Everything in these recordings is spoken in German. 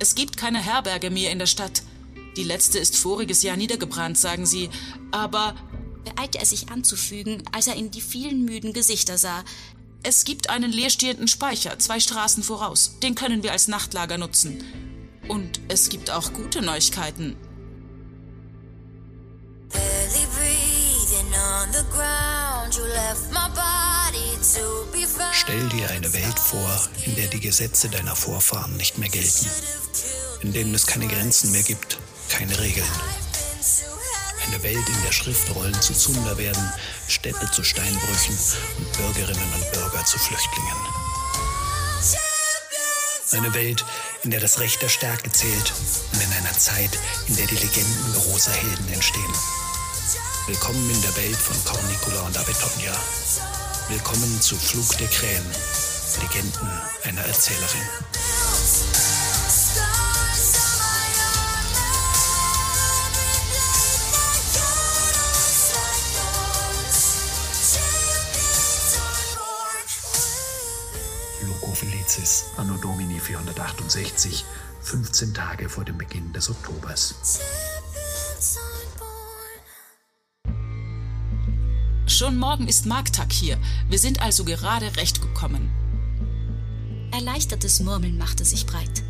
Es gibt keine Herberge mehr in der Stadt. Die letzte ist voriges Jahr niedergebrannt, sagen sie. Aber beeilte er sich anzufügen, als er in die vielen müden Gesichter sah. Es gibt einen leerstehenden Speicher, zwei Straßen voraus. Den können wir als Nachtlager nutzen. Und es gibt auch gute Neuigkeiten. Stell dir eine Welt vor, in der die Gesetze deiner Vorfahren nicht mehr gelten, in denen es keine Grenzen mehr gibt, keine Regeln. Eine Welt, in der Schriftrollen zu Zunder werden, Städte zu Steinbrüchen und Bürgerinnen und Bürger zu Flüchtlingen. Eine Welt, in der das Recht der Stärke zählt und in einer Zeit, in der die Legenden großer Helden entstehen. Willkommen in der Welt von Cornicula und Abetonia. Willkommen zu Flug der Krähen, Legenden einer Erzählerin. Loco Felicis, Anno Domini 468, 15 Tage vor dem Beginn des Oktobers. Schon morgen ist Markttag hier. Wir sind also gerade recht gekommen. Erleichtertes Murmeln machte sich breit.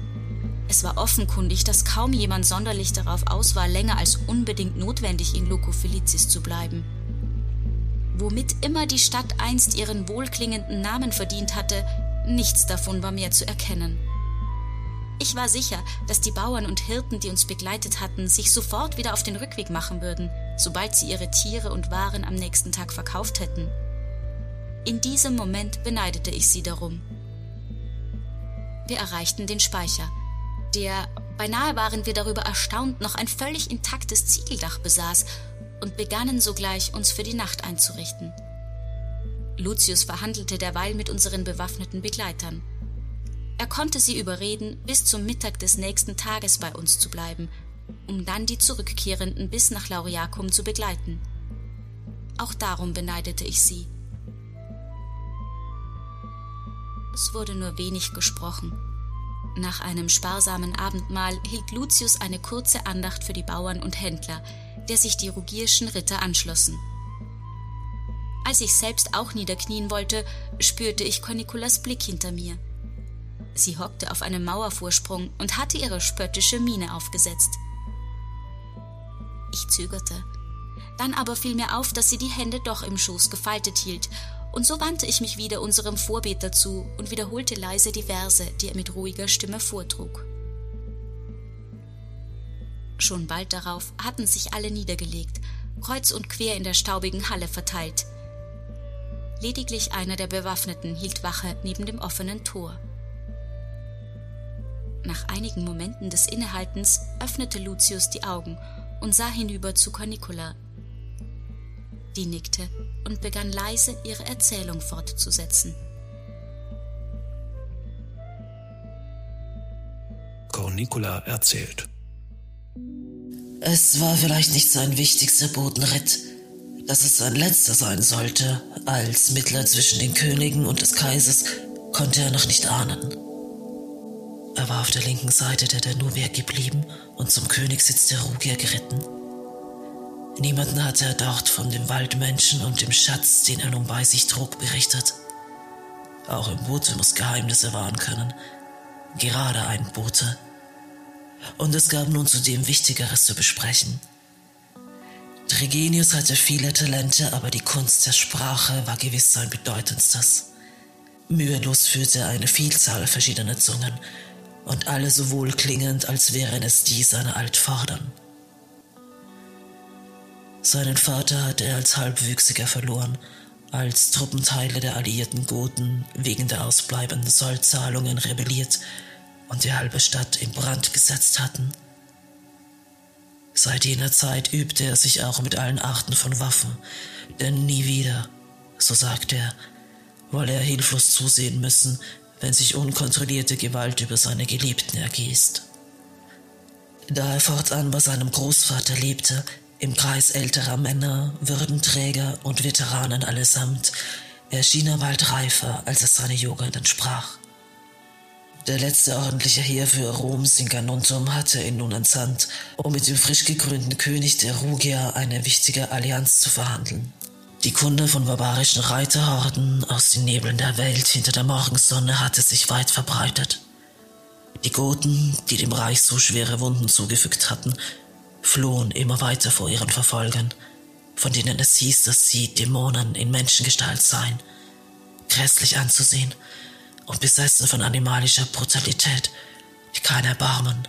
Es war offenkundig, dass kaum jemand sonderlich darauf aus war, länger als unbedingt notwendig in Loco Felicis zu bleiben. Womit immer die Stadt einst ihren wohlklingenden Namen verdient hatte, nichts davon war mehr zu erkennen. Ich war sicher, dass die Bauern und Hirten, die uns begleitet hatten, sich sofort wieder auf den Rückweg machen würden, sobald sie ihre Tiere und Waren am nächsten Tag verkauft hätten. In diesem Moment beneidete ich sie darum. Wir erreichten den Speicher, der, beinahe waren wir darüber erstaunt, noch ein völlig intaktes Ziegeldach besaß und begannen sogleich, uns für die Nacht einzurichten. Lucius verhandelte derweil mit unseren bewaffneten Begleitern. Er konnte sie überreden, bis zum Mittag des nächsten Tages bei uns zu bleiben um dann die Zurückkehrenden bis nach Lauriacum zu begleiten. Auch darum beneidete ich sie. Es wurde nur wenig gesprochen. Nach einem sparsamen Abendmahl hielt Lucius eine kurze Andacht für die Bauern und Händler, der sich die rugierschen Ritter anschlossen. Als ich selbst auch niederknien wollte, spürte ich Corniculas Blick hinter mir. Sie hockte auf einem Mauervorsprung und hatte ihre spöttische Miene aufgesetzt. Ich zögerte. Dann aber fiel mir auf, dass sie die Hände doch im Schoß gefaltet hielt, und so wandte ich mich wieder unserem Vorbeter zu und wiederholte leise die Verse, die er mit ruhiger Stimme vortrug. Schon bald darauf hatten sich alle niedergelegt, kreuz und quer in der staubigen Halle verteilt. Lediglich einer der Bewaffneten hielt Wache neben dem offenen Tor. Nach einigen Momenten des Innehaltens öffnete Lucius die Augen und sah hinüber zu Cornicula. Die nickte und begann leise ihre Erzählung fortzusetzen. Cornicula erzählt. Es war vielleicht nicht sein wichtigster Bodenritt, dass es sein letzter sein sollte. Als Mittler zwischen den Königen und des Kaisers konnte er noch nicht ahnen. Er war auf der linken Seite der Danubia geblieben und zum Königssitz der Rugier geritten. Niemanden hatte er dort von dem Waldmenschen und dem Schatz, den er nun bei sich trug, berichtet. Auch im Boote muss Geheimnisse wahren können. Gerade ein Bote. Und es gab nun zudem Wichtigeres zu besprechen. Trigenius hatte viele Talente, aber die Kunst der Sprache war gewiss sein bedeutendstes. Mühelos führte er eine Vielzahl verschiedener Zungen und alle so wohlklingend, als wären es die seiner Altvordern. Seinen Vater hatte er als Halbwüchsiger verloren, als Truppenteile der alliierten Goten wegen der ausbleibenden Sollzahlungen rebelliert und die halbe Stadt in Brand gesetzt hatten. Seit jener Zeit übte er sich auch mit allen Arten von Waffen, denn nie wieder, so sagte er, wolle er hilflos zusehen müssen, wenn sich unkontrollierte Gewalt über seine Geliebten ergießt. Da er fortan bei seinem Großvater lebte, im Kreis älterer Männer, Würdenträger und Veteranen allesamt, erschien er bald reifer, als es seine Jugend entsprach. Der letzte ordentliche Heerführer Roms in Ganuntum hatte ihn nun entsandt, um mit dem frisch gekrönten König der Rugier eine wichtige Allianz zu verhandeln. Die Kunde von barbarischen Reiterhorden aus den Nebeln der Welt hinter der Morgensonne hatte sich weit verbreitet. Die Goten, die dem Reich so schwere Wunden zugefügt hatten, flohen immer weiter vor ihren Verfolgern, von denen es hieß, dass sie Dämonen in Menschengestalt seien, grässlich anzusehen und besessen von animalischer Brutalität, die kein Erbarmen,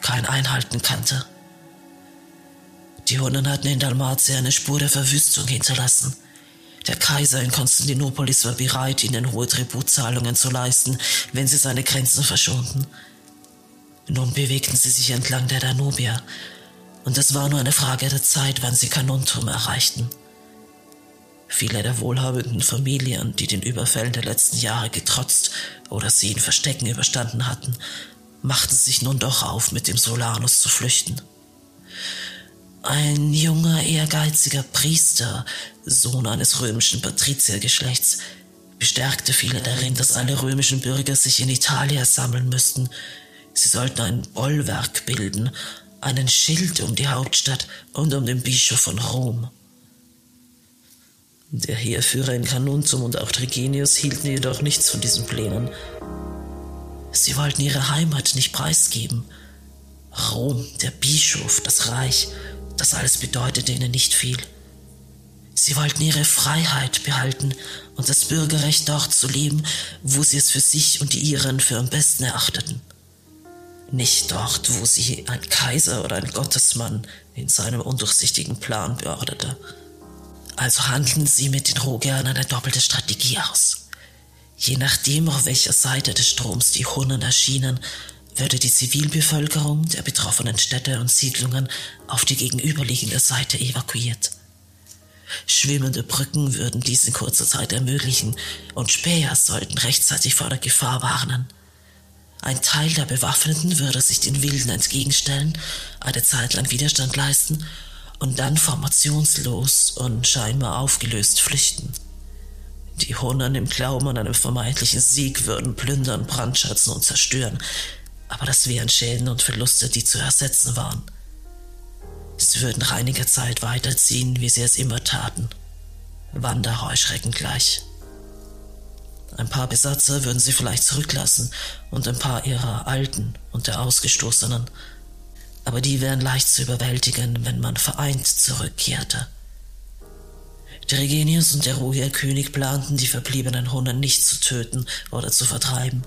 kein Einhalten kannte. Die Hunnen hatten in Dalmatia eine Spur der Verwüstung hinterlassen. Der Kaiser in Konstantinopolis war bereit, ihnen hohe Tributzahlungen zu leisten, wenn sie seine Grenzen verschonten. Nun bewegten sie sich entlang der Danubia, und es war nur eine Frage der Zeit, wann sie Kanuntum erreichten. Viele der wohlhabenden Familien, die den Überfällen der letzten Jahre getrotzt oder sie in Verstecken überstanden hatten, machten sich nun doch auf, mit dem Solanus zu flüchten. Ein junger, ehrgeiziger Priester, Sohn eines römischen Patriziergeschlechts, bestärkte viele darin, dass alle römischen Bürger sich in Italia sammeln müssten. Sie sollten ein Bollwerk bilden, einen Schild um die Hauptstadt und um den Bischof von Rom. Der Heerführer in Canuntum und auch Trigenius hielten jedoch nichts von diesen Plänen. Sie wollten ihre Heimat nicht preisgeben. Rom, der Bischof, das Reich, das alles bedeutete ihnen nicht viel. Sie wollten ihre Freiheit behalten und das Bürgerrecht dort zu leben, wo sie es für sich und die ihren für am besten erachteten. Nicht dort, wo sie ein Kaiser oder ein Gottesmann in seinem undurchsichtigen Plan beorderte. Also handeln sie mit den Rogern eine doppelte Strategie aus. Je nachdem, auf welcher Seite des Stroms die Hunnen erschienen, würde die Zivilbevölkerung der betroffenen Städte und Siedlungen auf die gegenüberliegende Seite evakuiert. Schwimmende Brücken würden dies in kurzer Zeit ermöglichen und Späher sollten rechtzeitig vor der Gefahr warnen. Ein Teil der Bewaffneten würde sich den Wilden entgegenstellen, eine Zeit lang Widerstand leisten und dann formationslos und scheinbar aufgelöst flüchten. Die Hunnen im Glauben an einen vermeintlichen Sieg würden plündern, brandschatzen und zerstören, aber das wären Schäden und Verluste, die zu ersetzen waren. Sie würden nach einiger Zeit weiterziehen, wie sie es immer taten. Wanderheuschrecken gleich. Ein paar Besatzer würden sie vielleicht zurücklassen und ein paar ihrer Alten und der Ausgestoßenen aber die wären leicht zu überwältigen, wenn man vereint zurückkehrte. Der Regenius und der ruhige König planten, die verbliebenen Hunde nicht zu töten oder zu vertreiben.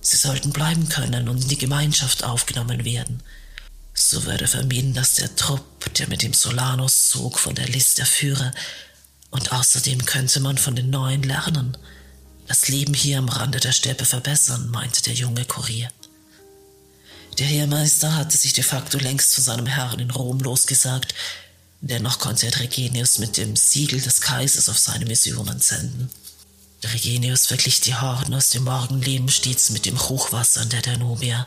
Sie sollten bleiben können und in die Gemeinschaft aufgenommen werden. So würde vermieden, dass der Trupp, der mit dem Solanus zog, von der List erführe, und außerdem könnte man von den Neuen lernen, das Leben hier am Rande der Steppe verbessern, meinte der junge Kurier. Der Heermeister hatte sich de facto längst zu seinem Herrn in Rom losgesagt, dennoch konnte er Regenius mit dem Siegel des Kaisers auf seine Missionen senden. Regenius verglich die Horden aus dem Morgenleben stets mit dem Hochwasser der Danubia.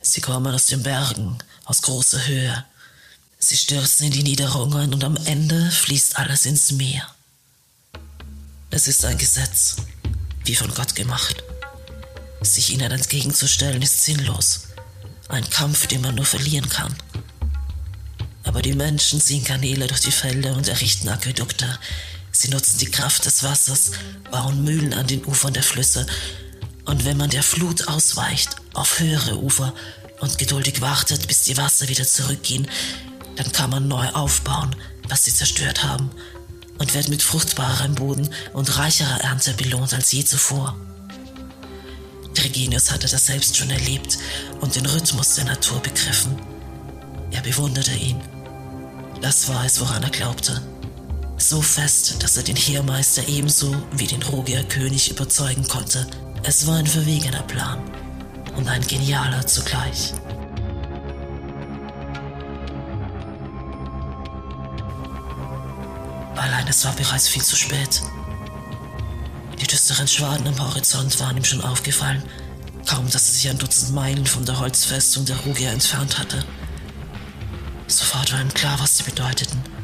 Sie kommen aus den Bergen, aus großer Höhe. Sie stürzen in die Niederungen und am Ende fließt alles ins Meer. Es ist ein Gesetz, wie von Gott gemacht. Sich ihnen entgegenzustellen ist sinnlos. Ein Kampf, den man nur verlieren kann. Aber die Menschen ziehen Kanäle durch die Felder und errichten Aquädukte. Sie nutzen die Kraft des Wassers, bauen Mühlen an den Ufern der Flüsse. Und wenn man der Flut ausweicht, auf höhere Ufer und geduldig wartet, bis die Wasser wieder zurückgehen, dann kann man neu aufbauen, was sie zerstört haben, und wird mit fruchtbarerem Boden und reicherer Ernte belohnt als je zuvor. Regenius hatte das selbst schon erlebt und den Rhythmus der Natur begriffen. Er bewunderte ihn. Das war es, woran er glaubte. So fest, dass er den Heermeister ebenso wie den Rogier-König überzeugen konnte. Es war ein verwegener Plan und ein genialer zugleich. Allein es war bereits viel zu spät. Die düsteren Schwaden am Horizont waren ihm schon aufgefallen, kaum dass er sich ein Dutzend Meilen von der Holzfestung der Rugia entfernt hatte. Sofort war ihm klar, was sie bedeuteten.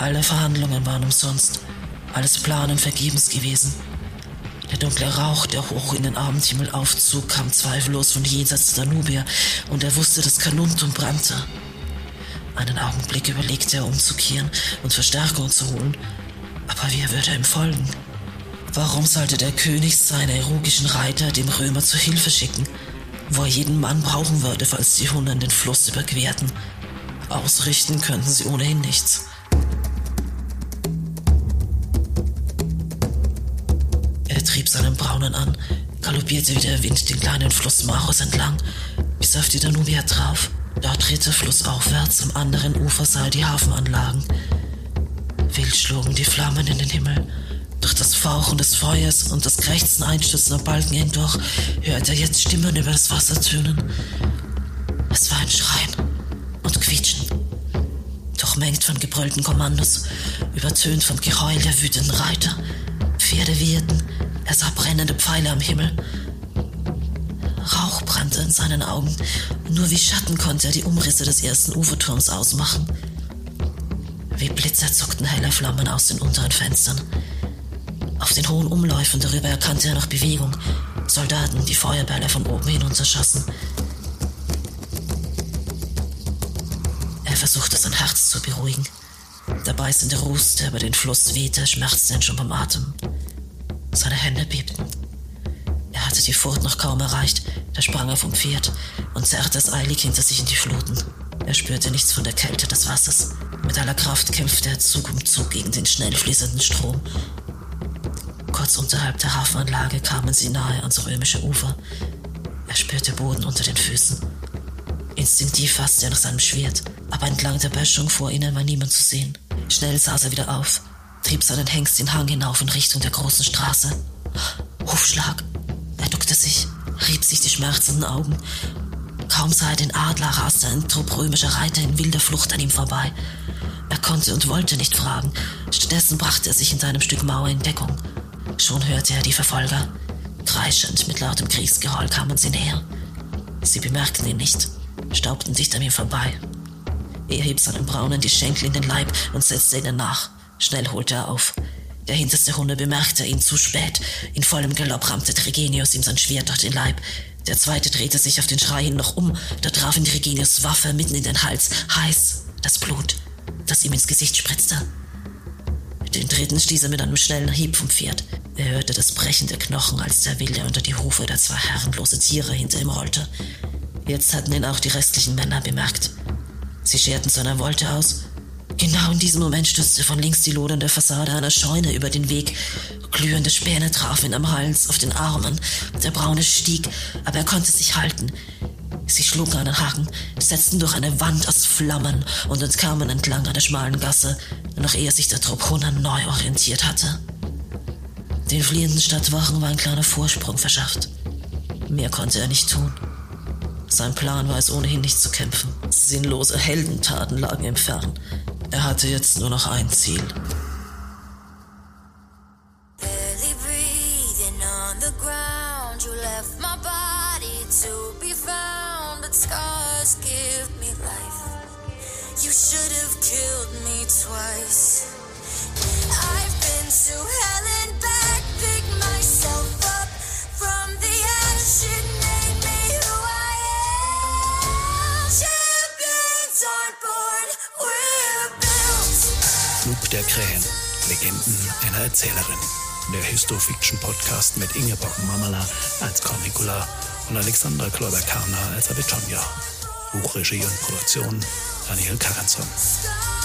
Alle Verhandlungen waren umsonst, alles Planen vergebens gewesen. Der dunkle Rauch, der hoch in den Abendhimmel aufzog, kam zweifellos von jenseits der Danubia und er wusste, dass Kanuntum brannte. Einen Augenblick überlegte er, umzukehren und Verstärkung zu holen, aber wer würde ihm folgen? Warum sollte der König seine heroischen Reiter dem Römer zu Hilfe schicken, wo er jeden Mann brauchen würde, falls die Hunnen den Fluss überquerten? Ausrichten könnten sie ohnehin nichts. Seinen Braunen an, galoppierte wie der Wind den kleinen Fluss Marus entlang, bis auf die Danubia traf. Dort ritt der Fluss aufwärts, am anderen Ufer sah er die Hafenanlagen. Wild schlugen die Flammen in den Himmel. Durch das Fauchen des Feuers und das Krächzen einstürzender Balken hindurch hörte er jetzt Stimmen über das Wasser tönen. Es war ein Schreien und Quietschen. Durchmengt von gebrüllten Kommandos, übertönt vom Geheul der wütenden Reiter. Pferde wehten, er sah brennende Pfeile am Himmel. Rauch brannte in seinen Augen. Nur wie Schatten konnte er die Umrisse des ersten Uferturms ausmachen. Wie Blitzer zuckten helle Flammen aus den unteren Fenstern. Auf den hohen Umläufen darüber erkannte er noch Bewegung. Soldaten, die Feuerbälle von oben hinunterschossen. Er versuchte sein Herz zu beruhigen. Der beißende Ruß, der über den Fluss wehte, schmerzte ihn schon beim Atem. Seine Hände bebten. Er hatte die Furt noch kaum erreicht, da sprang er vom Pferd und zerrte es eilig hinter sich in die Fluten. Er spürte nichts von der Kälte des Wassers. Mit aller Kraft kämpfte er Zug um Zug gegen den schnell fließenden Strom. Kurz unterhalb der Hafenanlage kamen sie nahe ans römische Ufer. Er spürte Boden unter den Füßen. Instinktiv fasste er nach seinem Schwert, aber entlang der Böschung vor ihnen war niemand zu sehen. Schnell saß er wieder auf, trieb seinen Hengst den Hang hinauf in Richtung der großen Straße. Hufschlag. Er duckte sich, rieb sich die schmerzenden Augen. Kaum sah er den Adler, raste ein Trupp römischer Reiter in wilder Flucht an ihm vorbei. Er konnte und wollte nicht fragen. Stattdessen brachte er sich in seinem Stück Mauer in Deckung. Schon hörte er die Verfolger. Kreischend mit lautem Kriegsgeheul kamen sie näher. Sie bemerkten ihn nicht, staubten dicht an ihm vorbei. Er hieb seinem Braunen die Schenkel in den Leib und setzte ihnen nach. Schnell holte er auf. Der hinterste Hunde bemerkte ihn zu spät. In vollem Galopp rammte Trigenius ihm sein Schwert durch den Leib. Der zweite drehte sich auf den Schrei hin noch um. Da traf ihn Trigenius Waffe mitten in den Hals. Heiß, das Blut, das ihm ins Gesicht spritzte. Den dritten stieß er mit einem schnellen Hieb vom Pferd. Er hörte das Brechen der Knochen, als der Wilde unter die Hufe der zwei herrenlose Tiere hinter ihm rollte. Jetzt hatten ihn auch die restlichen Männer bemerkt. Sie scherten zu einer Wolte aus. Genau in diesem Moment stürzte von links die lodernde Fassade einer Scheune über den Weg. Glühende Späne trafen ihn am Hals, auf den Armen. Der Braune stieg, aber er konnte sich halten. Sie schlugen einen Haken, setzten durch eine Wand aus Flammen und entkamen entlang einer schmalen Gasse, noch ehe sich der Trupp Hunnen neu orientiert hatte. Den fliehenden Stadtwachen war ein kleiner Vorsprung verschafft. Mehr konnte er nicht tun. Sein Plan war es ohnehin nicht zu kämpfen. Sinnlose Heldentaten lagen im Fern. Er hatte jetzt nur noch ein Ziel. You should have killed me twice. I've been to einer Erzählerin. Der Histofiction-Podcast mit Ingeborg Mamala als Cornicula und Alexandra Kloiber-Karner als Abitonja. Buchregie und Produktion Daniel Karenson. Scars